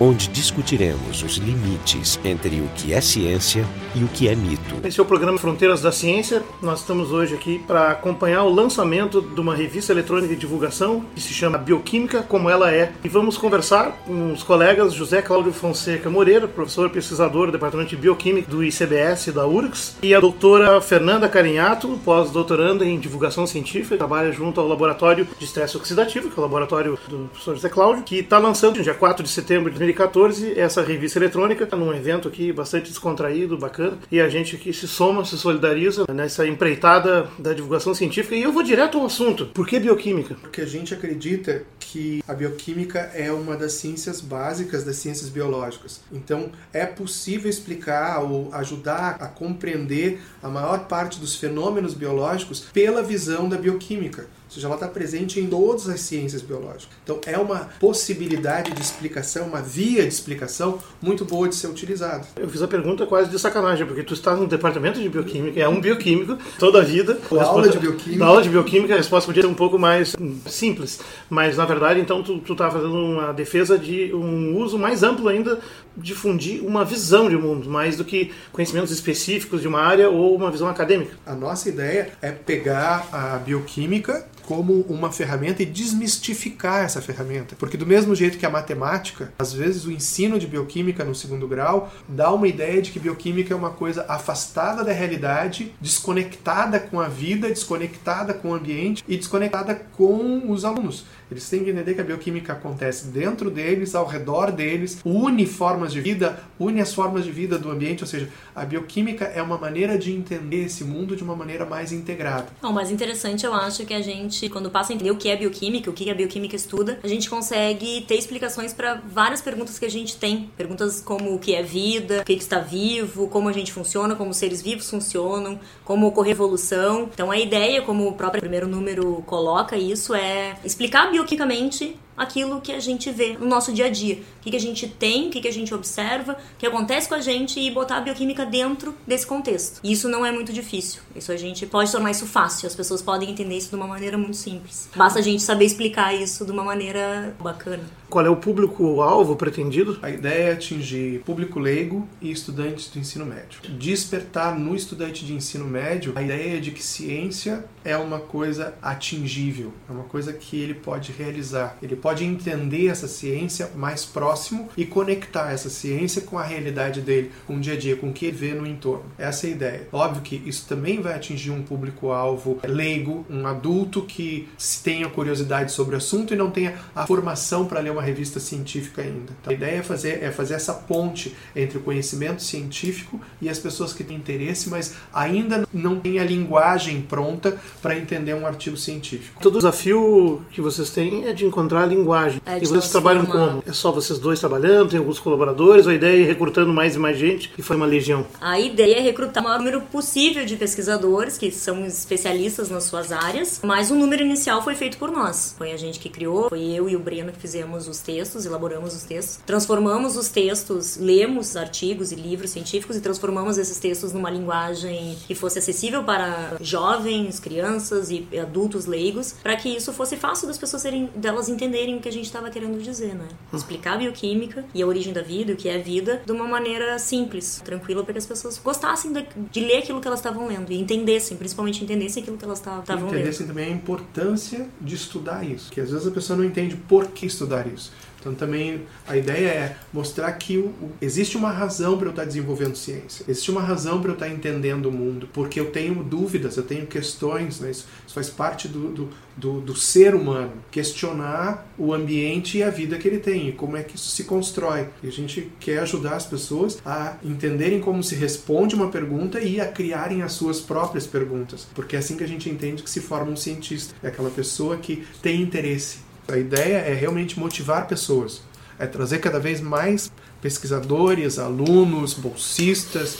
onde discutiremos os limites entre o que é ciência e o que é mito. Esse é o programa Fronteiras da Ciência. Nós estamos hoje aqui para acompanhar o lançamento de uma revista eletrônica de divulgação que se chama Bioquímica Como Ela É. E vamos conversar com os colegas José Cláudio Fonseca Moreira, professor pesquisador do Departamento de Bioquímica do ICBS da URGS, e a doutora Fernanda Carinhato, pós-doutoranda em divulgação científica, trabalha junto ao Laboratório de Estresse Oxidativo, que é o laboratório do professor José Cláudio, que está lançando dia 4 de setembro de 2014 essa revista eletrônica, num evento aqui bastante descontraído, bacana, e a gente aqui se soma, se solidariza nessa empreitada da divulgação científica. E eu vou direto ao assunto. Por que bioquímica? Porque a gente acredita que a bioquímica é uma das ciências básicas das ciências biológicas. Então, é possível explicar ou ajudar a compreender a maior parte dos fenômenos biológicos pela visão da bioquímica. Ou seja, ela está presente em todas as ciências biológicas. Então, é uma possibilidade de explicação, uma via de explicação muito boa de ser utilizada. Eu fiz a pergunta quase de sacanagem, porque tu está no departamento de bioquímica, é um bioquímico toda a vida. A aula de bioquímica. Na aula de bioquímica, a resposta podia ser um pouco mais simples, mas na verdade, então, tu está fazendo uma defesa de um uso mais amplo ainda, difundir uma visão de mundo, mais do que conhecimentos específicos de uma área ou uma visão acadêmica. A nossa ideia é pegar a bioquímica como uma ferramenta e desmistificar essa ferramenta. Porque do mesmo jeito que a matemática, às vezes o ensino de bioquímica no segundo grau dá uma ideia de que bioquímica é uma coisa afastada da realidade, desconectada com a vida, desconectada com o ambiente e desconectada com os alunos. Eles têm que entender que a bioquímica acontece dentro deles, ao redor deles, une formas de vida, une as formas de vida do ambiente, ou seja, a bioquímica é uma maneira de entender esse mundo de uma maneira mais integrada. O mais interessante eu acho que a gente, quando passa a entender o que é bioquímica, o que a bioquímica estuda, a gente consegue ter explicações para várias perguntas que a gente tem. Perguntas como o que é vida, o que está vivo, como a gente funciona, como seres vivos funcionam, como ocorre evolução. Então a ideia, como o próprio primeiro número coloca isso, é explicar a bioquimicamente aquilo que a gente vê no nosso dia a dia. O que, que a gente tem, o que, que a gente observa, o que acontece com a gente e botar a bioquímica dentro desse contexto. E isso não é muito difícil. Isso a gente pode tornar isso fácil. As pessoas podem entender isso de uma maneira muito simples. Basta a gente saber explicar isso de uma maneira bacana. Qual é o público-alvo pretendido? A ideia é atingir público leigo e estudantes do ensino médio. Despertar no estudante de ensino médio a ideia de que ciência é uma coisa atingível, é uma coisa que ele pode realizar. Ele pode entender essa ciência mais próximo e conectar essa ciência com a realidade dele, com o dia a dia, com o que ele vê no entorno. Essa é a ideia. Óbvio que isso também vai atingir um público-alvo leigo, um adulto que tenha curiosidade sobre o assunto e não tenha a formação para ler uma revista científica ainda. Então, a ideia é fazer, é fazer essa ponte entre o conhecimento científico e as pessoas que têm interesse, mas ainda não têm a linguagem pronta para entender um artigo científico. Todo desafio que vocês têm é de encontrar linguagem. É e vocês trabalham transformar. como? É só vocês dois trabalhando, tem alguns colaboradores, ou a ideia é ir recrutando mais e mais gente e foi uma legião? A ideia é recrutar o maior número possível de pesquisadores que são especialistas nas suas áreas, mas o número inicial foi feito por nós. Foi a gente que criou, foi eu e o Breno que fizemos os textos, elaboramos os textos, transformamos os textos, lemos artigos e livros científicos e transformamos esses textos numa linguagem que fosse acessível para jovens, crianças e adultos leigos, para que isso fosse fácil das pessoas serem, delas entenderem o que a gente estava querendo dizer, né? Explicar a bioquímica e a origem da vida, o que é a vida, de uma maneira simples, tranquila, para que as pessoas gostassem de, de ler aquilo que elas estavam lendo e entendessem, principalmente entendessem aquilo que elas estavam estavam lendo. entendessem também a importância de estudar isso, que às vezes a pessoa não entende por que estudar isso. Então também a ideia é mostrar que o, o- existe uma razão para eu estar desenvolvendo ciência, existe uma razão para eu estar entendendo o mundo, porque eu tenho dúvidas, eu tenho questões, né? isso, isso faz parte do, do, do, do ser humano, questionar o ambiente e a vida que ele tem, e como é que isso se constrói. E a gente quer ajudar as pessoas a entenderem como se responde uma pergunta e a criarem as suas próprias perguntas, porque é assim que a gente entende que se forma um cientista, é aquela pessoa que tem interesse. A ideia é realmente motivar pessoas, é trazer cada vez mais pesquisadores, alunos, bolsistas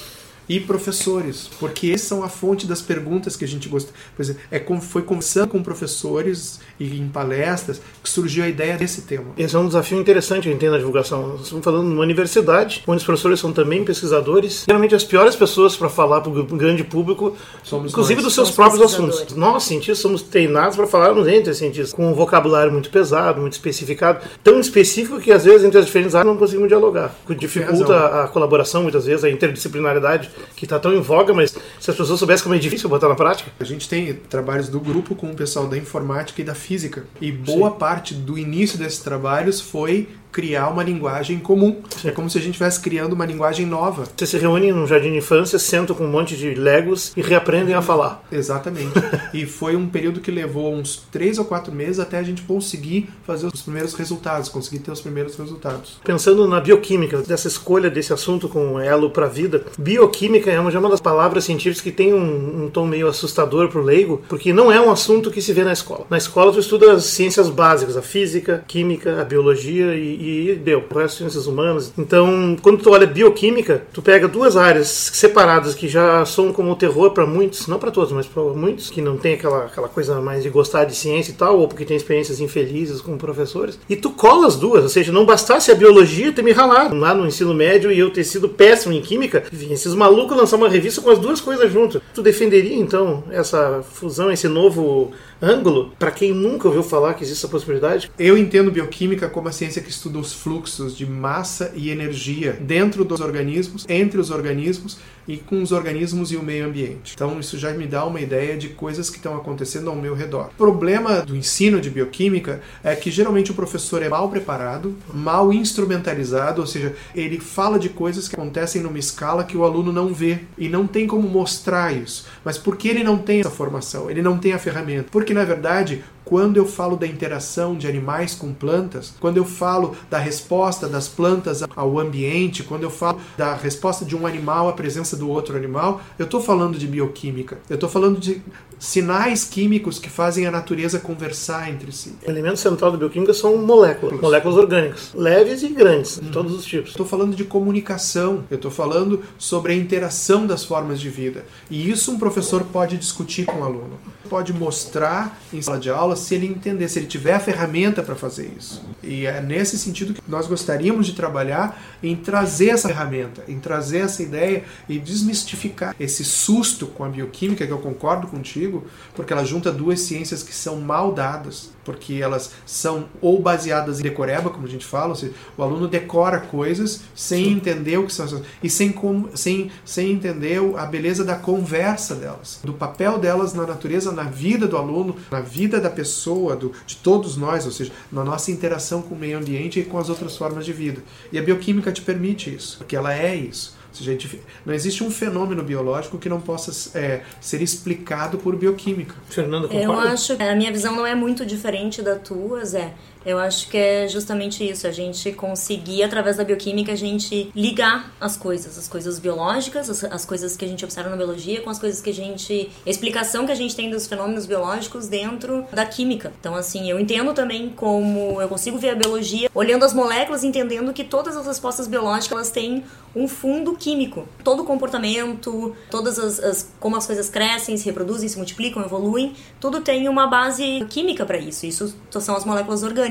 e professores, porque eles são a fonte das perguntas que a gente gosta. Por exemplo, é como foi conversando com professores e em palestras que surgiu a ideia desse tema. Esse é um desafio interessante, eu entendo, na divulgação. Nós estamos falando numa universidade, onde os professores são também pesquisadores. Geralmente as piores pessoas para falar para o grande público, Somos inclusive nós. dos seus Somos próprios assuntos. Nós, cientistas, somos treinados para falarmos entre cientistas, com um vocabulário muito pesado, muito especificado, tão específico que às vezes entre as diferentes áreas não conseguimos dialogar. O que dificulta a colaboração, muitas vezes, a interdisciplinaridade, que está tão em voga, mas se as pessoas soubessem como é difícil botar na prática. A gente tem trabalhos do grupo com o pessoal da informática e da física. E boa parte do início desses trabalhos foi criar uma linguagem comum. É como se a gente estivesse criando uma linguagem nova. Você se reúne num jardim de infância, sentam com um monte de legos e reaprendem a falar. Exatamente. e foi um período que levou uns três ou quatro meses até a gente conseguir fazer os primeiros resultados, conseguir ter os primeiros resultados. Pensando na bioquímica, dessa escolha desse assunto com elo para a vida, bioquímica é uma, já é uma das palavras científicas que tem um, um tom meio assustador para o leigo, porque não é um assunto que se vê na escola. Na escola tu estuda as ciências básicas, a física, química, a biologia e, e deu, o resto ciências humanas. Então, quando tu olha bioquímica, tu pega duas áreas separadas que já são como o terror para muitos, não para todos, mas para muitos que não tem aquela, aquela coisa mais de gostar de ciência e tal, ou porque tem experiências infelizes com professores, e tu cola as duas, ou seja, não bastasse a biologia ter me ralado lá no ensino médio e eu ter sido péssimo em química, enfim, esses malucos lançar uma revista com as duas coisas junto. Tu defenderia então essa fusão, esse novo ângulo, para quem nunca ouviu falar que existe essa possibilidade? Eu entendo bioquímica como a ciência que estuda os fluxos de massa e energia dentro dos organismos, entre os organismos e com os organismos e o meio ambiente. Então isso já me dá uma ideia de coisas que estão acontecendo ao meu redor. O problema do ensino de bioquímica é que geralmente o professor é mal preparado, mal instrumentalizado, ou seja, ele fala de coisas que acontecem numa escala que o aluno não vê e não tem como mostrar isso. Mas por que ele não tem essa formação? Ele não tem a ferramenta? Porque na verdade quando eu falo da interação de animais com plantas, quando eu falo da resposta das plantas ao ambiente, quando eu falo da resposta de um animal à presença do outro animal, eu estou falando de bioquímica. Eu estou falando de sinais químicos que fazem a natureza conversar entre si. O elemento central da bioquímica são moléculas, moléculas orgânicas, leves e grandes, de todos os tipos. Estou falando de comunicação, eu estou falando sobre a interação das formas de vida. E isso um professor pode discutir com o aluno. Pode mostrar em sala de aula se ele entender, se ele tiver a ferramenta para fazer isso. E é nesse sentido que nós gostaríamos de trabalhar em trazer essa ferramenta, em trazer essa ideia e desmistificar esse susto com a bioquímica, que eu concordo contigo, porque ela junta duas ciências que são mal dadas, porque elas são ou baseadas em decoreba, como a gente fala, ou seja, o aluno decora coisas sem Sim. entender o que são essas e sem, sem, sem entender a beleza da conversa delas, do papel delas na natureza, na vida do aluno, na vida da pessoa, do, de todos nós, ou seja, na nossa interação com o meio ambiente e com as outras formas de vida. E a bioquímica te permite isso, porque ela é isso. Seja, a gente- não existe um fenômeno biológico que não possa é, ser explicado por bioquímica. Fernanda, Eu concorda? acho que a minha visão não é muito diferente da tua, Zé. Eu acho que é justamente isso, a gente conseguir, através da bioquímica, a gente ligar as coisas, as coisas biológicas, as, as coisas que a gente observa na biologia, com as coisas que a gente. a explicação que a gente tem dos fenômenos biológicos dentro da química. Então, assim, eu entendo também como eu consigo ver a biologia olhando as moléculas, entendendo que todas as respostas biológicas elas têm um fundo químico. Todo o comportamento, todas as, as- como as coisas crescem, se reproduzem, se multiplicam, evoluem, tudo tem uma base química para isso. Isso são as moléculas orgânicas.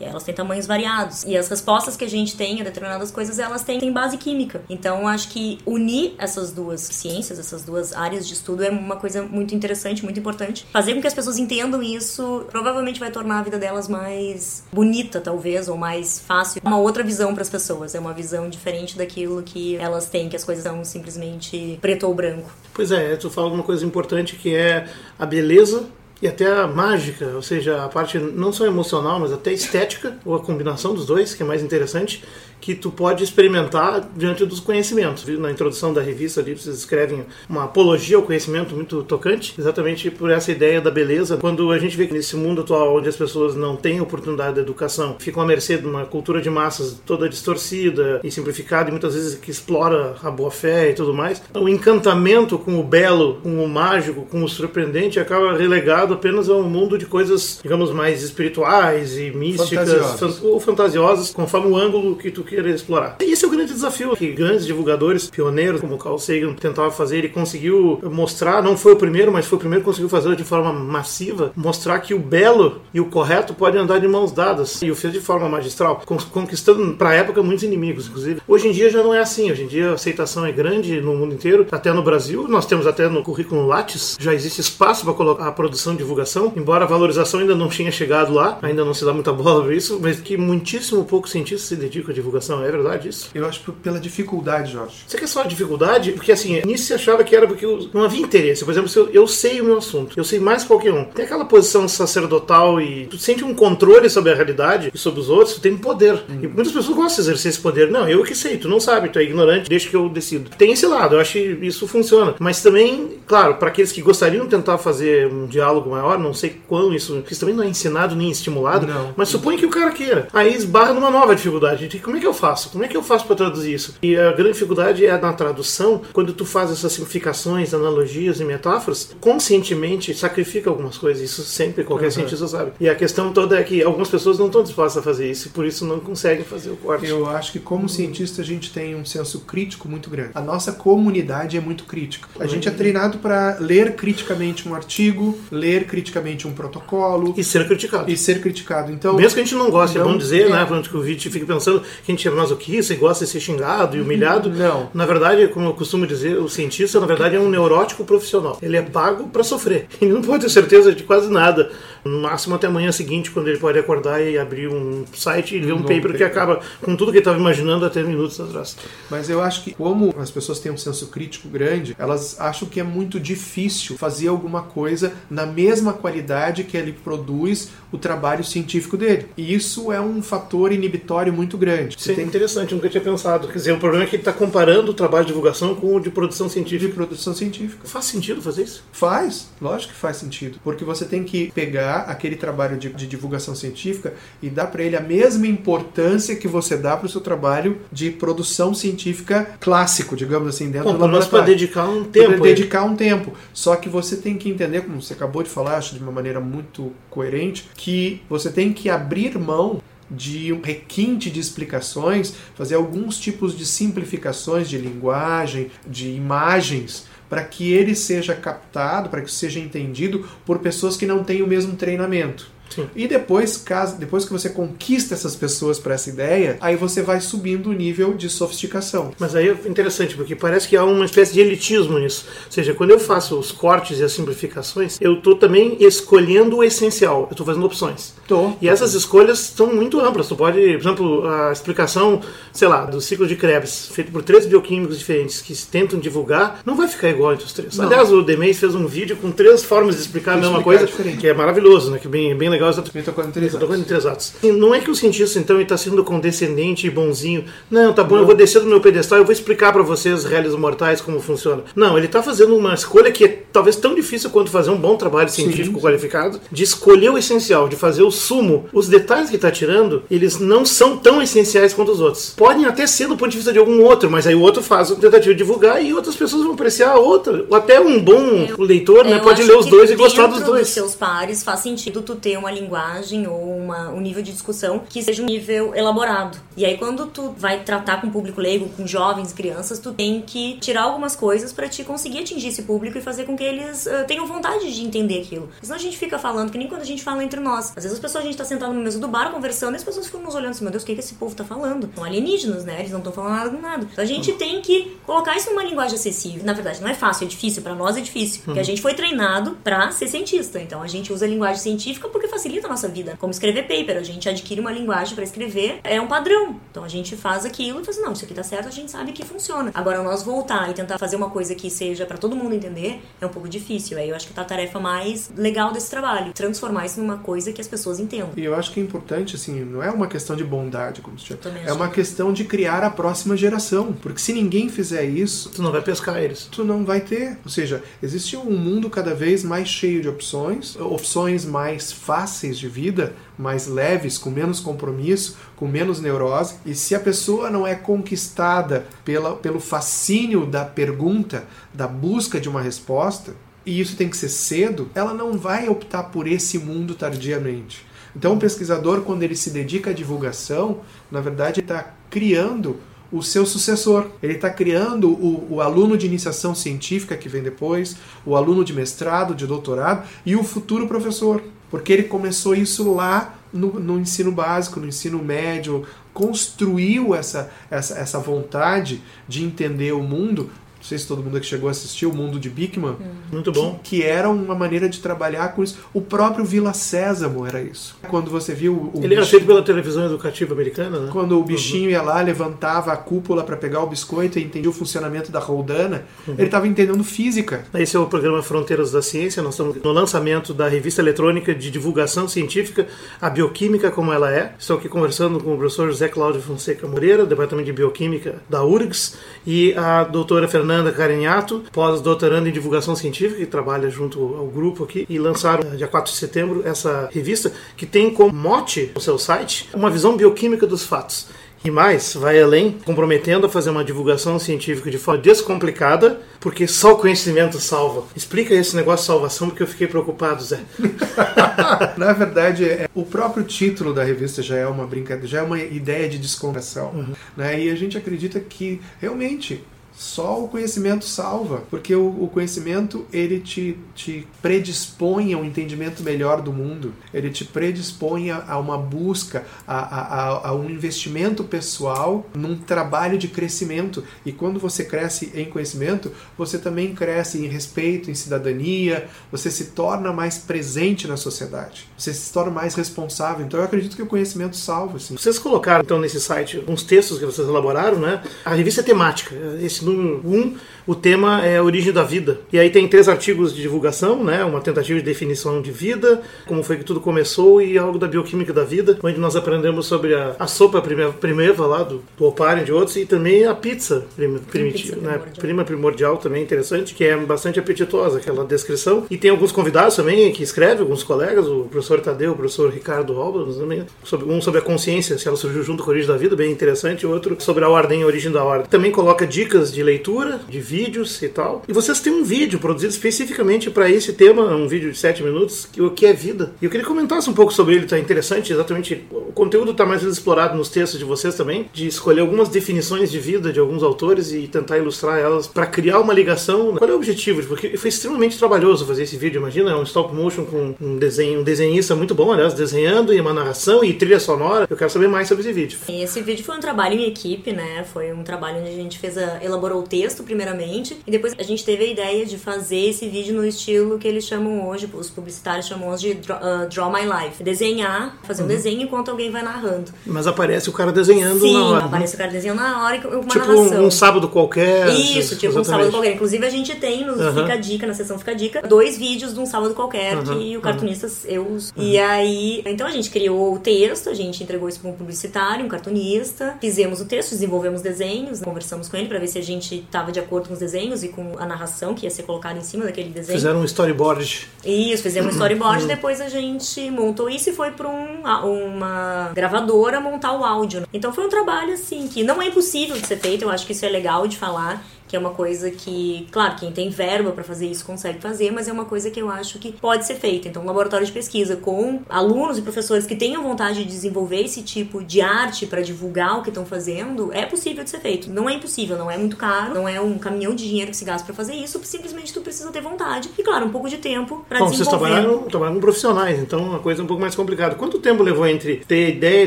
E elas têm tamanhos variados. E as respostas que a gente tem a determinadas coisas, elas têm, têm base química. Então, acho que unir essas duas ciências, essas duas áreas de estudo é uma coisa muito interessante, muito importante. Fazer com que as pessoas entendam isso provavelmente vai tornar a vida delas mais bonita, talvez, ou mais fácil. Uma outra visão para as pessoas. É uma visão diferente daquilo que elas têm, que as coisas são simplesmente preto ou branco. Pois é, tu fala uma coisa importante que é a beleza e até a mágica, ou seja, a parte não só emocional, mas até estética, ou a combinação dos dois, que é mais interessante, que tu pode experimentar diante dos conhecimentos. Na introdução da revista ali, vocês escrevem uma apologia ao conhecimento muito tocante, exatamente por essa ideia da beleza. Quando a gente vê que nesse mundo atual, onde as pessoas não têm oportunidade de educação, ficam à mercê de uma cultura de massas toda distorcida e simplificada, e muitas vezes que explora a boa-fé e tudo mais, o encantamento com o belo, com o mágico, com o surpreendente acaba relegado limitado apenas a um mundo de coisas, digamos, mais espirituais e místicas Fantasiosas. fan- ou fantasiosas, conforme o ângulo que tu queira explorar. E esse é o grande desafio que grandes divulgadores, pioneiros como Carl Sagan tentavam fazer. Ele conseguiu mostrar, não foi o primeiro, mas foi o primeiro que conseguiu fazer de forma massiva, mostrar que o belo e o correto podem andar de mãos dadas. E o fez de forma magistral, con- conquistando para a época muitos inimigos, inclusive. Hoje em dia já não é assim. Hoje em dia a aceitação é grande no mundo inteiro, até no Brasil. Nós temos até no currículo Lattes, já existe espaço para colocar a produção divulgação, embora a valorização ainda não tinha chegado lá, ainda não se dá muita bola para isso, mas que muitíssimo pouco cientistas se dedicam à divulgação. É verdade isso? Eu acho pela dificuldade, Jorge. Você quer só a dificuldade? Porque assim, nisso se achava que era porque não havia interesse. Por exemplo, se eu, eu sei o meu assunto, eu sei mais que qualquer um. Tem aquela posição sacerdotal e tu sente um controle sobre a realidade e sobre os outros, tu tem poder. E muitas pessoas gostam de exercer esse poder. Não, eu que sei, tu não sabe, tu é ignorante, deixa que eu decido. Tem esse lado, eu acho que isso funciona. Mas também, claro, para aqueles que gostariam de tentar fazer um diálogo maior, não sei quão isso, porque isso também não é ensinado nem estimulado, Não. mas supõe que o cara queira. Aí esbarra numa nova dificuldade. De como é que eu faço? Como é que eu faço para traduzir isso? E a grande dificuldade é na tradução, quando tu faz essas simplificações, analogias e metáforas, conscientemente sacrifica algumas coisas. Isso sempre qualquer Uhum. cientista sabe. E a questão toda é que algumas pessoas não estão dispostas a fazer isso e por isso não conseguem fazer o corte. Eu acho que como cientista a gente tem um senso crítico muito grande. A nossa comunidade é muito crítica. A gente é treinado para ler criticamente um artigo, ler criticamente um protocolo E ser criticado. e ser criticado. Então, Mesmo que a gente não goste, é Não, bom dizer, é. né? Quando o Vit fica pensando que a gente é masoquista e gosta de ser xingado e humilhado. Não. Na verdade, como eu costumo dizer, o cientista, na verdade, é um neurótico profissional. Ele é pago para sofrer. Ele não pode ter certeza de quase nada. No máximo até amanhã seguinte, quando ele pode acordar e abrir um site e ler um Um paper paper. que acaba com tudo que ele estava imaginando até minutos atrás. Mas eu acho que, como as pessoas têm um senso crítico grande, elas acham que é muito difícil fazer alguma coisa na mesma qualidade que ele produz o trabalho científico dele. E isso é um fator inibitório muito grande. Isso é interessante, eu nunca tinha pensado. Quer dizer, o problema é que ele está comparando o trabalho de divulgação com o de produção de científica. produção científica. Faz sentido fazer isso? Faz, lógico que faz sentido. Porque você tem que pegar aquele trabalho de, de divulgação científica e dar para ele a mesma importância que você dá para o seu trabalho de produção científica clássico, digamos assim, dentro Bom, do pelo menos para laboratório. dedicar um tempo. aí. dedicar um tempo. Só que você tem que entender, como você acabou de falar, acho de uma maneira muito coerente, que você tem que abrir mão de um requinte de explicações, fazer alguns tipos de simplificações de linguagem, de imagens, para que ele seja captado, para que seja entendido por pessoas que não têm o mesmo treinamento. Sim. E depois, caso, depois que você conquista essas pessoas para essa ideia, aí você vai subindo o nível de sofisticação. Mas aí é interessante, porque parece que há uma espécie de elitismo nisso. Ou seja, quando eu faço os cortes e as simplificações, eu estou também escolhendo o essencial. Eu estou fazendo opções. Tô. E essas escolhas são muito amplas. Tu pode, por exemplo, a explicação, sei lá, do ciclo de Krebs, feito por três bioquímicos diferentes que tentam divulgar, não vai ficar igual entre os três. Não. Aliás, o Demeis fez um vídeo com três formas de explicar a mesma explicar coisa, diferente. que é maravilhoso, né? Que é bem, bem legal. Essa- Mitocondrias. eu tô falando em três atos. Não é que o cientista, então, está sendo condescendente e bonzinho. Não, tá bom, eu vou descer do meu pedestal e vou explicar para vocês, réis mortais, como funciona. Não, ele está fazendo uma escolha que é talvez tão difícil quanto fazer um bom trabalho científico Sim. qualificado, de escolher o essencial, de fazer o sumo. Os detalhes que está tirando, eles não são tão essenciais quanto os outros. Podem até ser do ponto de vista de algum outro, mas aí o outro faz a tentativa de divulgar e outras pessoas vão apreciar a outra. Ou até um bom leitor né, pode ler os dois e gostar dos dois. seus pares faz sentido tu ter uma linguagem ou uma, um nível de discussão que seja um nível elaborado. E aí quando tu vai tratar com público leigo, com jovens, crianças, tu tem que tirar algumas coisas pra te conseguir atingir esse público e fazer com que eles ah, tenham vontade de entender aquilo. Senão a gente fica falando que nem quando a gente fala entre nós. Às vezes as pessoas, a gente tá sentado no mesa do bar conversando e as pessoas ficam nos olhando assim, meu Deus, o que, que esse povo tá falando? São alienígenas, né? Eles não estão falando nada com nada. Então a gente tem que colocar isso numa linguagem acessível. Na verdade, não é fácil, é difícil. Pra nós é difícil. Porque a gente foi treinado pra ser cientista. Então a gente usa a linguagem científica porque facilita a nossa vida. Como escrever paper, a gente adquire uma linguagem pra escrever, é um padrão. Então a gente faz aquilo e faz, não, isso aqui tá certo, a gente sabe que funciona. Agora nós voltar e tentar fazer uma coisa que seja pra todo mundo entender é um pouco difícil. Aí eu acho que tá a tarefa mais legal desse trabalho, transformar isso numa coisa que as pessoas entendam. E eu acho que é importante, assim, não é uma questão de bondade, como se chama. É uma que- questão de criar a próxima geração. Porque se ninguém fizer isso, Tu não vai pescar eles. tu não vai ter. Ou seja, existe um mundo cada vez mais cheio de opções, opções mais fáceis de vida, mais leves, com menos compromisso, com menos neurose. E se a pessoa não é conquistada pela, pelo fascínio da pergunta, da busca de uma resposta, e isso tem que ser cedo, ela não vai optar por esse mundo tardiamente. Então, o pesquisador, quando ele se dedica à divulgação, na verdade, está criando o seu sucessor. Ele está criando o, o, aluno de iniciação científica que vem depois, o aluno de mestrado, de doutorado e o futuro professor. Porque ele começou isso lá no, no ensino básico, no ensino médio, construiu essa, essa, essa vontade de entender o mundo sei se todo mundo aqui chegou a assistir o Mundo de Bickman. Hum. Muito bom. Que, que, era uma maneira de trabalhar com isso. O próprio Vila Sésamo era isso. Quando você viu o. Ele bichinho, era feito pela televisão educativa americana, né? Quando o bichinho uhum. ia lá, levantava a cúpula para pegar o biscoito e entendia o funcionamento da roldana, uhum. ele estava entendendo física. Esse é o programa Fronteiras da Ciência. Nós estamos no lançamento da revista eletrônica de divulgação científica, a bioquímica como ela é. Estou aqui conversando com o professor José Cláudio Fonseca Moreira, Departamento de Bioquímica da URGS, e a doutora Fernanda Fernanda Carinhato, pós-doutoranda em divulgação científica, que trabalha junto ao grupo aqui, e lançaram, dia 4 de setembro, essa revista que tem como mote no seu site uma visão bioquímica dos fatos. E mais, vai além, comprometendo a fazer uma divulgação científica de forma descomplicada, porque só o conhecimento salva. Explica esse negócio de salvação, porque eu fiquei preocupado, Zé. Na verdade, é, o próprio título da revista já é uma brincadeira, já é uma ideia de descontração. Uhum. Né? E a gente acredita que realmente só o conhecimento salva, porque o, o, conhecimento ele te, te predispõe a um entendimento melhor do mundo, ele te predispõe a, a uma busca, a, a, a, um investimento pessoal num trabalho de crescimento. E quando você cresce em conhecimento, você também cresce em respeito, em cidadania, você se torna mais presente na sociedade, você se torna mais responsável. Então eu acredito que o conhecimento salva. Assim. Vocês colocaram então nesse site uns textos que vocês elaboraram, né? A revista é temática. Esse número 1, um, o tema é a origem da vida. E aí tem três artigos de divulgação, né? Uma tentativa de definição de vida, como foi que tudo começou e algo da bioquímica da vida, onde nós aprendemos sobre a, a sopa primeva lá do, do Opário e de outros e também a pizza primitiva, né? Primordial. Prima primordial também interessante, que é bastante apetitosa aquela descrição. E tem alguns convidados também que escrevem, alguns colegas, o professor Tadeu, o professor Ricardo Alba, também, sobre, um sobre a consciência, se ela surgiu junto com a origem da vida, bem interessante, e outro sobre a ordem e a origem da ordem. Também coloca dicas de de leitura, de vídeos e tal. E vocês têm um vídeo produzido especificamente para esse tema, um vídeo de 7 minutos, que o que é vida. E eu queria que comentasse um pouco sobre ele, tá interessante, exatamente. O conteúdo está mais explorado nos textos de vocês também, de escolher algumas definições de vida de alguns autores e tentar ilustrar elas para criar uma ligação. Qual é o objetivo? Porque foi extremamente trabalhoso fazer esse vídeo, imagina, é um stop motion com um desenho, um desenhista muito bom, aliás, desenhando e uma narração e trilha sonora. Eu quero saber mais sobre esse vídeo. Esse vídeo foi um trabalho em equipe, né? Foi um trabalho onde a gente fez a elaboração elaborou o texto primeiramente e depois a gente teve a ideia de fazer esse vídeo no estilo que eles chamam hoje, os publicitários chamam hoje de Draw, uh, draw My Life. Desenhar, fazer um uhum. desenho enquanto alguém vai narrando. Mas aparece o cara desenhando Sim, na hora. Sim, aparece o cara desenhando na hora e uma tipo narração. Um, um sábado qualquer. Isso, tipo exatamente. um sábado qualquer. Inclusive a gente tem no uhum. Fica Dica, na sessão Fica Dica, dois vídeos de um sábado qualquer uhum. que o cartunista eu uso. E aí, então a gente criou o texto, a gente entregou isso para um publicitário, um cartunista, fizemos o texto, desenvolvemos desenhos, conversamos com ele para ver se a gente estava de acordo com os desenhos e com a narração que ia ser colocada em cima daquele desenho. Fizeram um storyboard. Isso, fizemos um storyboard, uhum. depois a gente montou isso e foi para um, uma gravadora montar o áudio. Então foi um trabalho assim que não é impossível de ser feito, eu acho que isso é legal de falar que é uma coisa que, claro, quem tem verba para fazer isso consegue fazer, mas é uma coisa que eu acho que pode ser feita. Então, um laboratório de pesquisa com alunos e professores que tenham vontade de desenvolver esse tipo de arte para divulgar o que estão fazendo, é possível de ser feito. Não é impossível, não é muito caro, não é um caminhão de dinheiro que se gasta para fazer isso, simplesmente tu precisa ter vontade e, claro, um pouco de tempo para desenvolver. Vocês trabalham, trabalham com profissionais, então é uma coisa um pouco mais complicada. Quanto tempo levou entre ter a ideia,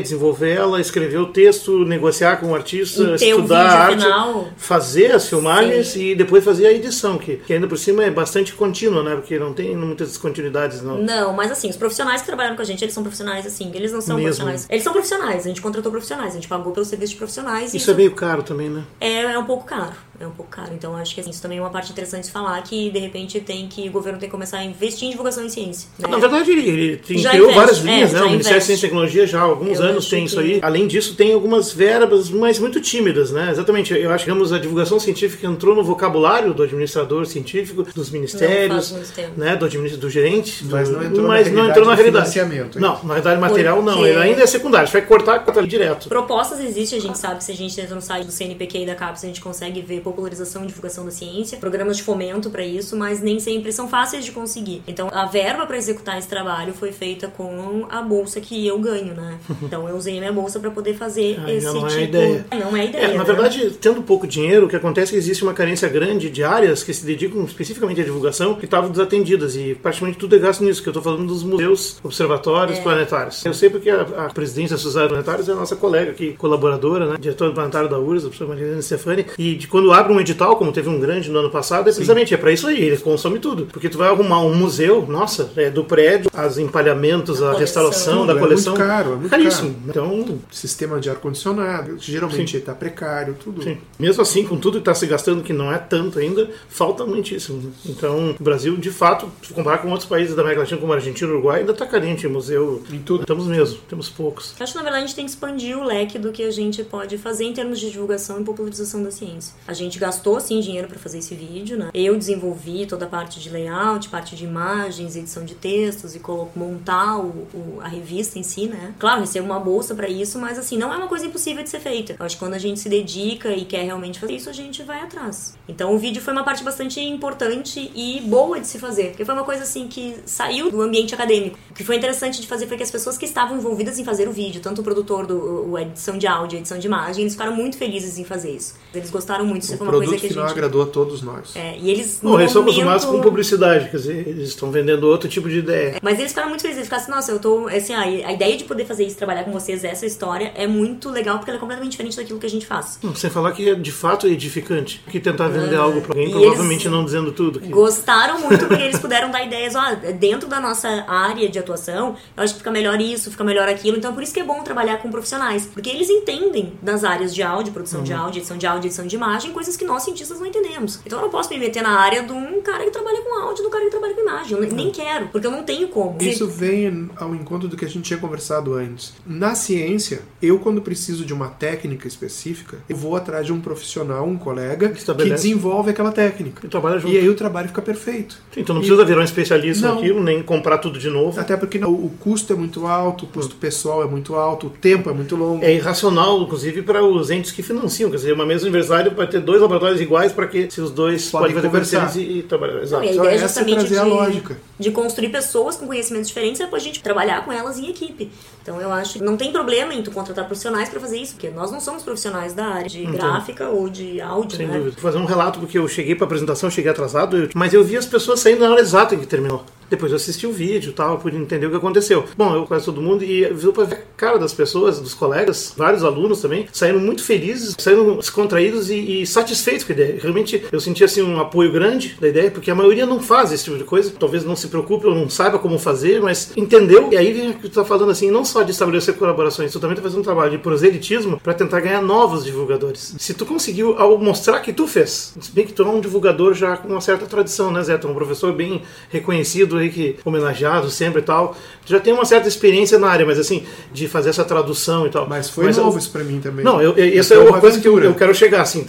desenvolver ela, escrever o texto, negociar com o artista, estudar a arte, final. fazer as filmagens? Sim. e depois fazer a edição, que, que ainda por cima é bastante contínua, né? Porque não tem muitas descontinuidades, não. Não, mas assim, os profissionais que trabalham com a gente, eles são profissionais assim, eles não são Mesmo. profissionais. Eles são profissionais, a gente contratou profissionais, a gente pagou pelo serviço de profissionais. Isso, isso é meio caro também, né? É, é um pouco caro é um pouco caro. Então acho que assim, isso também é uma parte interessante de falar que de repente tem que o governo tem que começar a investir em divulgação em ciência. Né? Na verdade, ele, ele criou investe, várias linhas, é, né? O Ministério de Ciência e Tecnologia já há alguns eu anos tem que... isso aí. Além disso, tem algumas verbas, mas muito tímidas, né? Exatamente. Eu acho que digamos, a divulgação científica entrou no vocabulário do administrador científico, dos ministérios, né, do, do gerente, mas não entrou mas na não entrou na realidade. Financiamento, não, na realidade material Porque... não, ele ainda é secundário, você vai cortar, corta direto. Propostas existem, a gente sabe, se a gente entra no site do CNPq e da CAPES, a gente consegue ver popularização e divulgação da ciência, programas de fomento para isso, mas nem sempre são fáceis de conseguir. Então, a verba para executar esse trabalho foi feita com a bolsa que eu ganho, né? Então, eu usei a minha bolsa para poder fazer ah, esse não tipo... É ideia. Não é ideia. É, na né? verdade, tendo pouco dinheiro, o que acontece é que existe uma carência grande de áreas que se dedicam especificamente à divulgação que estavam desatendidas e praticamente tudo é gasto nisso, que eu estou falando dos museus, observatórios, É. planetários. Eu sei porque a, a presidência da Sociedade Planetários é a nossa colega aqui, colaboradora, né, diretora planetária da URSS, a professora Marilene Stefani, e de quando abre um edital, como teve um grande no ano passado, é precisamente é para isso aí, ele consome tudo. Porque tu vai arrumar um museu, nossa, é do prédio, as empalhamentos, A a, restauração Tudo, da é coleção. muito caro, é muito caríssimo. Então, Sistema de ar-condicionado, geralmente está precário, tudo. Sim. Mesmo assim, com tudo que está se gastando, que não é tanto ainda, falta muitíssimo. Então, o Brasil, de fato, se comparar com outros países da América Latina, como a Argentina e Uruguai, ainda está carente em museu. Em tudo. Estamos mesmo, temos poucos. Eu acho que na verdade a gente tem que expandir o leque do que a gente pode fazer em termos de divulgação e popularização da ciência. A gente gastou sim dinheiro para fazer esse vídeo, né? Eu desenvolvi toda a parte de layout, parte de imagens, edição de textos e montar o, o- a revista em si, né? Claro, recebo uma bolsa para isso, mas assim, não é uma coisa impossível de ser feita. Eu acho que quando a gente se dedica e quer realmente fazer isso, a gente vai atrás. Então o vídeo foi uma parte bastante importante e boa de se fazer, porque foi uma coisa assim que saiu do ambiente acadêmico. O que foi interessante de fazer foi que as pessoas que estavam envolvidas em fazer o vídeo, tanto o produtor do o- a edição de áudio, a edição de imagem, eles ficaram muito felizes em fazer isso. Eles gostaram muito, isso O foi uma produto coisa que a final gente agradou a todos nós. é, e eles no eles são acostumados com publicidade, quer dizer, eles estão vendendo outro tipo de ideia. Mas eles ficaram muito felizes, eles ficaram assim, nossa, eu tô. Assim, a, a ideia de poder fazer isso, trabalhar com vocês, essa história, é muito legal porque ela é completamente diferente daquilo que a gente faz. Hum, Sem falar que é de fato edificante. Que tentar vender É. algo para alguém, provavelmente não dizendo tudo. Que... Gostaram muito porque eles puderam dar ideias, ó, dentro da nossa área de atuação, eu acho que fica melhor isso, fica melhor aquilo. Então por isso que é bom trabalhar com profissionais, porque eles entendem das áreas de áudio, produção Uhum. de áudio, edição de áudio, edição de imagem, coisas que nós cientistas não entendemos. Então eu não posso me meter na área de um cara que trabalha com áudio, do cara que trabalha com imagem. Eu nem- quero, porque eu não tenho como. Isso vem ao encontro do que a gente tinha conversado antes. Na ciência, eu quando preciso de uma técnica específica, eu vou atrás de um profissional, um colega, que desenvolve aquela técnica. E trabalha junto. E aí o trabalho fica perfeito. Então não precisa virar um especialista Não. naquilo, nem comprar tudo de novo. Até porque não, o custo é muito alto, o custo pessoal é muito alto, o tempo é muito longo. É irracional, inclusive, para os entes que financiam. Quer dizer, uma mesma universidade vai ter dois laboratórios iguais para que se os dois Podem podem fazer conversar. e, e trabalhar. Exato. Não, e a Então, ideia é é justamente trazer a de, lógica. de construir pessoas com conhecimentos diferentes e depois a gente trabalhar com elas em equipe. Então eu acho que não tem problema em tu contratar profissionais para fazer isso, porque nós não somos profissionais da área de gráfica ou de áudio, Sem né? dúvida. Vou fazer um relato, porque eu cheguei para a apresentação, cheguei atrasado, mas eu vi as pessoas saindo na hora exata em que terminou. Depois eu assisti o vídeo tal, pude entender o que aconteceu. Bom, eu quase todo mundo, e viu para ver a cara das pessoas, dos colegas, vários alunos também, saíram muito felizes, saíram descontraídos e, e satisfeitos com a ideia. Realmente eu senti assim um apoio grande da ideia, porque a maioria não faz esse tipo de coisa, talvez não se preocupe ou não saiba como fazer, mas entendeu. E aí vem que tu tá falando assim, não só de estabelecer colaborações, tu também tá fazendo um trabalho de proselitismo para tentar ganhar novos divulgadores. Se tu conseguiu ao mostrar que tu fez, se bem que tu é um divulgador já com uma certa tradição, né, Zé? Tu é um professor bem reconhecido aí, que homenageado sempre e tal. Tu já tem uma certa experiência na área, mas assim, de fazer essa tradução e tal. Mas foi eu- novo isso pra mim também. não, eu, eu, essa é uma uma coisa que eu, aventura. eu quero chegar, assim,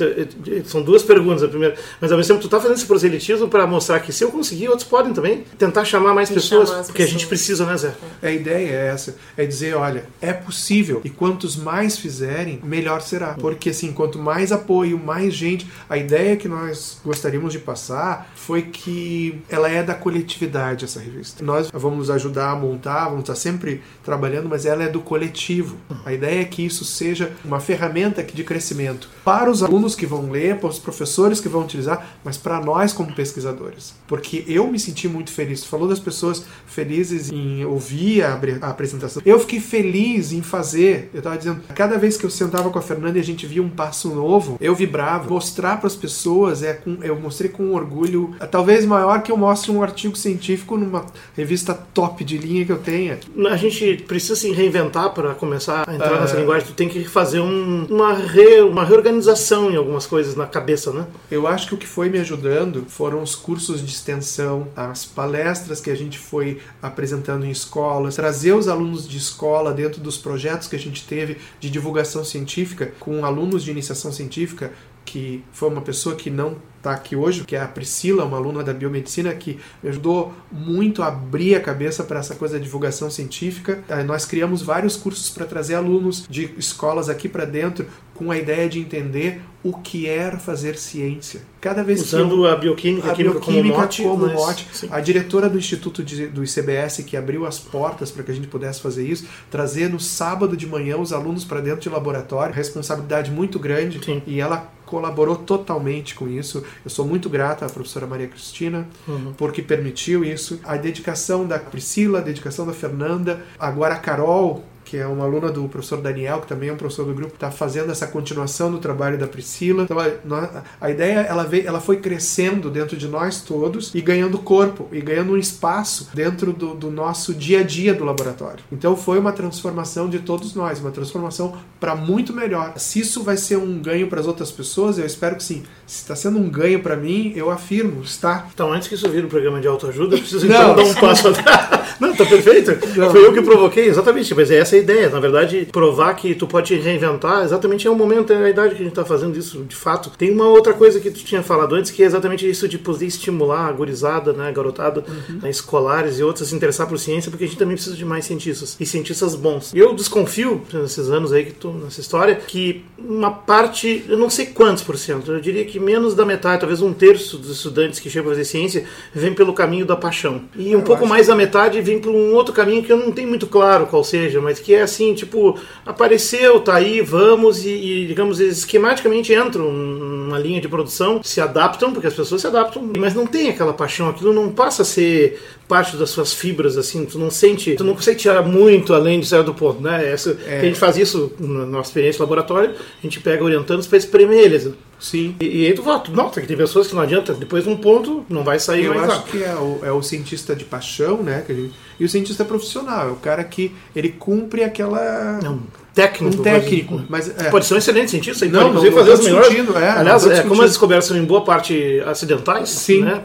são duas perguntas, a primeira, mas ao mesmo tempo tu tá fazendo esse proselitismo para mostrar que se eu conseguir, outros podem também, tentar chamar mais pessoas, chamar porque a gente precisa, né, Zé? A ideia é essa, é dizer, olha, é possível e quantos mais fizerem, melhor será. Porque assim, quanto mais apoio, mais gente, a ideia que nós gostaríamos de passar foi que ela é da coletividade essa revista. Nós vamos ajudar a montar, vamos estar sempre trabalhando, mas ela é do coletivo. A ideia é que isso seja uma ferramenta de crescimento para os alunos que vão ler, para os professores que vão utilizar, mas para nós como pesquisadores. Porque eu me senti muito feliz. Tu falou das pessoas felizes em ouvir a, a apresentação. Eu fiquei feliz em fazer. Eu estava dizendo, cada vez que eu sentava com a Fernanda e a gente via um passo novo, eu vibrava. Mostrar para as pessoas é com, eu mostrei com orgulho, talvez maior que eu mostre um artigo científico numa revista top de linha que eu tenha. A gente precisa se reinventar para começar a entrar É. nessa linguagem, tu tem que fazer um- uma, re- uma reorganização em algumas coisas na cabeça, né? Eu acho que o que foi me ajudando foram os cursos de extensão, as palestras que a gente foi apresentando em escolas, trazer os alunos de escola dentro dos projetos que a gente teve de divulgação científica, com alunos de iniciação científica, que foi uma pessoa que não está aqui hoje, que é a Priscila, uma aluna da biomedicina, que me ajudou muito a abrir a cabeça para essa coisa da divulgação científica. Nós criamos vários cursos para trazer alunos de escolas aqui para dentro com a ideia de entender o que é fazer ciência. Cada vez Usando que eu, a bioquímica, a bioquímica como mote a diretora do Instituto de, do ICBS que abriu as portas para que a gente pudesse fazer isso, trazer no sábado de manhã os alunos para dentro de laboratório, responsabilidade muito grande, sim. e ela colaborou totalmente com isso. Eu sou muito grata à professora Maria Cristina uhum. porque permitiu isso. A dedicação da Priscila, a dedicação da Fernanda, agora a Carol, que é uma aluna do professor Daniel, que também é um professor do grupo, está fazendo essa continuação do trabalho da Priscila. Então, a, a ideia ela, veio, ela foi crescendo dentro de nós todos e ganhando corpo e ganhando um espaço dentro do, do nosso dia a dia do laboratório. Então foi uma transformação de todos nós, uma transformação para muito melhor. Se isso vai ser um ganho para as outras pessoas, eu espero que sim. Se está sendo um ganho para mim, eu afirmo, está. Então, antes que isso vire um programa de autoajuda, eu preciso então dar um passo atrás. Não, tá perfeito. Não. Foi eu que provoquei, exatamente. Mas é essa a ideia. Na verdade, provar que tu pode reinventar, exatamente é o momento, é a idade que a gente tá fazendo isso, de fato. Tem uma outra coisa que tu tinha falado antes, que é exatamente isso de poder estimular a gurizada, né, garotada, uhum. né, escolares e outras a se interessar por ciência, porque a gente também precisa de mais cientistas. E cientistas bons. Eu desconfio, nesses anos aí que tu, nessa história, que uma parte, eu não sei quantos por cento, eu diria que menos da metade, talvez um terço dos estudantes que chegam a fazer ciência, vem pelo caminho da paixão. E um eu pouco mais da metade vem por um outro caminho que eu não tenho muito claro qual seja, mas que é assim, tipo, apareceu, tá aí, vamos, e, e digamos, esquematicamente entram numa linha de produção, se adaptam, porque as pessoas se adaptam, mas não tem aquela paixão, aquilo não passa a ser parte das suas fibras, assim, tu não sente, tu não consegue tirar muito além de sair do ponto, né? Essa, é. A gente faz isso na nossa experiência laboratório, a gente pega orientando para espremer eles. Sim. E, e aí tu volta, nota que tem pessoas que não adianta, depois de um ponto não vai sair Eu mais acho que é o, é o cientista de paixão, né? Que gente, e o cientista profissional, é o cara que ele cumpre aquela. Não técnico. Um técnico. Mas, é. Pode ser um excelente cientista, não, pode inclusive fazer as melhores. É, Aliás, é, como as descobertas são em boa parte acidentais, Sim. né?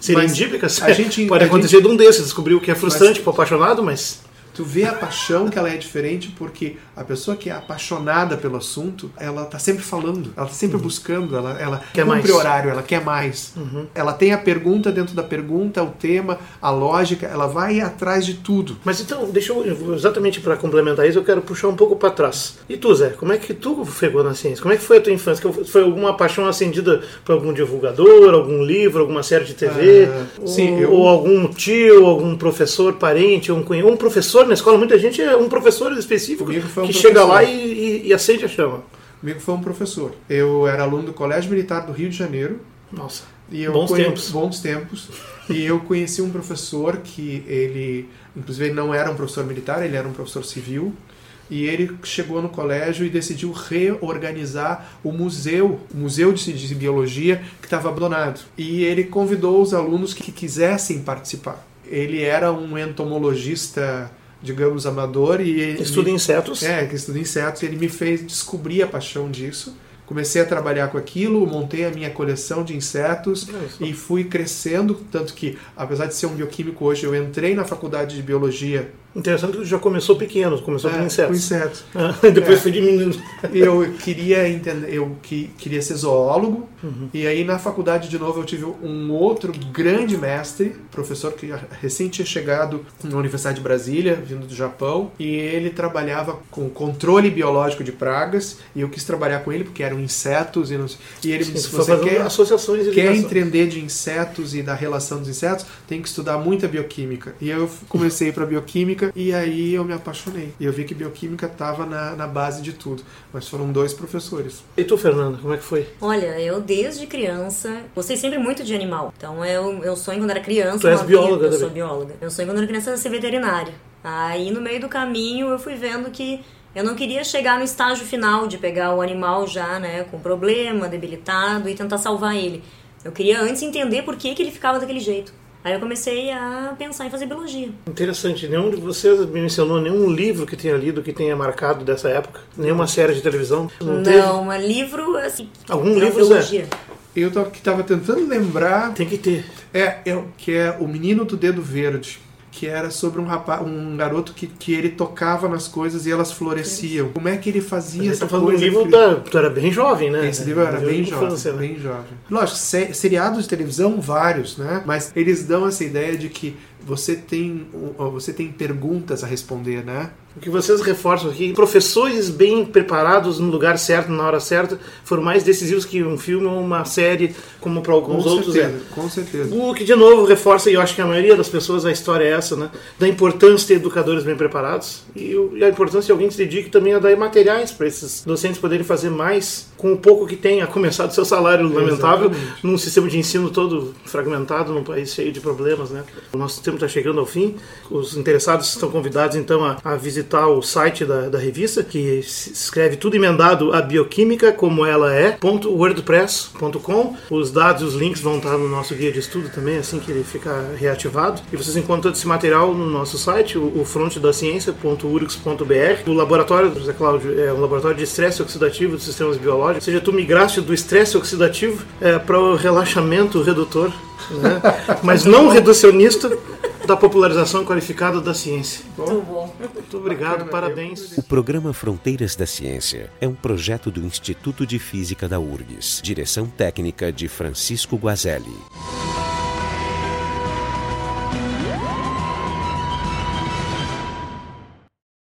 serendípicas, a gente, pode a acontecer gente... de um desses, descobrir o que é frustrante para o apaixonado, mas tu vê a paixão que ela é diferente porque a pessoa que é apaixonada pelo assunto, ela tá sempre falando, ela tá sempre uhum. buscando, ela, ela quer cumpre mais. horário, ela quer mais. Uhum. Ela tem a pergunta dentro da pergunta, o tema, a lógica, ela vai atrás de tudo. Mas então, deixa eu, exatamente para complementar isso, eu quero puxar um pouco para trás. E tu, Zé, como é que tu pegou na ciência? Como é que foi a tua infância? Foi alguma paixão acendida por algum divulgador, algum livro, alguma série de TV? Ah, ou, sim, eu... ou algum tio, algum professor, parente, um, um professor na escola, muita gente é um professor específico um que professor. chega lá e, e, e, acende a chama. Comigo foi um professor. Eu era aluno do Colégio Militar do Rio de Janeiro. Nossa. E eu bons tempos. Bons tempos. e eu conheci um professor que ele, inclusive, ele não era um professor militar, ele era um professor civil. E ele chegou no colégio e decidiu reorganizar o museu, o museu de, de biologia que estava abandonado. E ele convidou os alunos que quisessem participar. Ele era um entomologista digamos, amador e estuda me, insetos. É, que estuda insetos. E ele me fez descobrir a paixão disso. Comecei a trabalhar com aquilo, montei a minha coleção de insetos é e fui crescendo, tanto que, apesar de ser um bioquímico hoje, eu entrei na faculdade de biologia Interessante que já começou pequeno, começou é, com insetos. Com insetos. Ah, depois é. foi diminuindo. Eu queria entender, eu que, queria ser zoólogo, uhum. e aí na faculdade de novo eu tive um outro grande mestre, professor que recém tinha chegado na Universidade de Brasília, vindo do Japão, e ele trabalhava com controle biológico de pragas, e eu quis trabalhar com ele porque eram insetos, e, não, e ele Sim, disse, você quer, associações quer entender de insetos e da relação dos insetos, tem que estudar muita bioquímica. E eu comecei para bioquímica bioquímica e aí eu me apaixonei. E eu vi que bioquímica estava na, na base de tudo. Mas foram dois professores. E tu, Fernanda, como é que foi? Olha, eu desde criança gostei sempre muito de animal. Então eu, eu sonho quando era criança. Tu és bióloga, Eu sou bióloga. Eu sonho quando era criança ser veterinária. Aí no meio do caminho eu fui vendo que eu não queria chegar no estágio final de pegar o animal já, né, com problema, debilitado e tentar salvar ele. Eu queria antes entender por que, que ele ficava daquele jeito. Aí eu comecei a pensar em fazer biologia. Interessante. Nenhum de vocês mencionou nenhum livro que tenha lido que tenha marcado dessa época? Nenhuma série de televisão? Não, não livro, assim. Algum livro, biologia. Eu estava tentando lembrar. Tem que ter. É, é, que é O Menino do Dedo Verde que era sobre um rapaz, um garoto que, que ele tocava nas coisas e elas floresciam. Como é que ele fazia Você essa tá falando do coisa? livro da. Tu era bem jovem, né? Esse livro era bem jovem, infância, né? bem jovem. Lógico, se- seriados de televisão, vários, né? Mas eles dão essa ideia de que você tem, você tem perguntas a responder, né? O que vocês reforçam aqui, professores bem preparados no lugar certo, na hora certa, foram mais decisivos que um filme ou uma série, como para alguns Com outros é. certeza, com certeza. O que de novo reforça, e eu acho que a maioria das pessoas a história é essa, né? Da importância de ter educadores bem preparados e, e a importância de alguém se dedique também a dar materiais para esses docentes poderem fazer mais com o pouco que tem, a começar do seu salário lamentável, Exatamente. num sistema de ensino todo fragmentado, num país cheio de problemas, né? O nosso tempo está chegando ao fim. Os interessados estão convidados então a, a visitar o site da, da revista, que escreve tudo emendado a bioquímica como ela é, ponto wordpress.com. Os dados e os links vão estar no nosso guia de estudo também, assim que ele ficar reativado. E vocês encontram todo esse material no nosso site, o, o frontedaciencia.urgs.br. O laboratório do José Cláudio é um laboratório de estresse oxidativo dos sistemas biológicos. Ou seja, tu migraste do estresse oxidativo é, para o relaxamento redutor, né? mas não reducionista, da popularização qualificada da ciência. Muito bom. Muito obrigado, parabéns. O programa Fronteiras da Ciência é um projeto do Instituto de Física da URGS. Direção técnica de Francisco Guazelli.